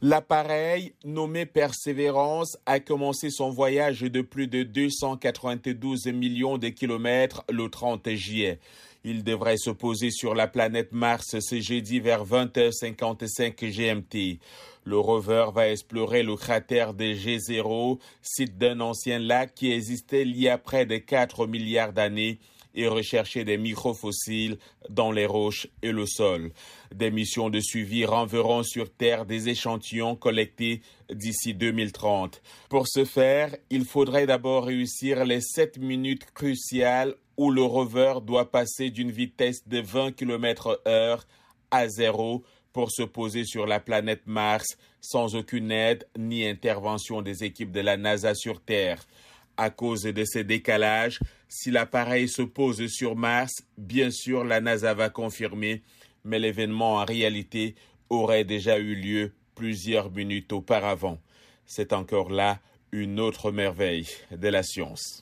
L'appareil, nommé Persévérance, a commencé son voyage de plus de 292 millions de kilomètres le 30 juillet. Il devrait se poser sur la planète Mars ce jeudi vers 20h55 GMT. Le rover va explorer le cratère de G0, site d'un ancien lac qui existait il y a près de 4 milliards d'années et rechercher des microfossiles dans les roches et le sol. Des missions de suivi renverront sur Terre des échantillons collectés d'ici 2030. Pour ce faire, il faudrait d'abord réussir les 7 minutes cruciales où le rover doit passer d'une vitesse de 20 km heure à zéro pour se poser sur la planète Mars sans aucune aide ni intervention des équipes de la NASA sur Terre. À cause de ces décalages, si l'appareil se pose sur Mars, bien sûr la NASA va confirmer, mais l'événement en réalité aurait déjà eu lieu plusieurs minutes auparavant. C'est encore là une autre merveille de la science.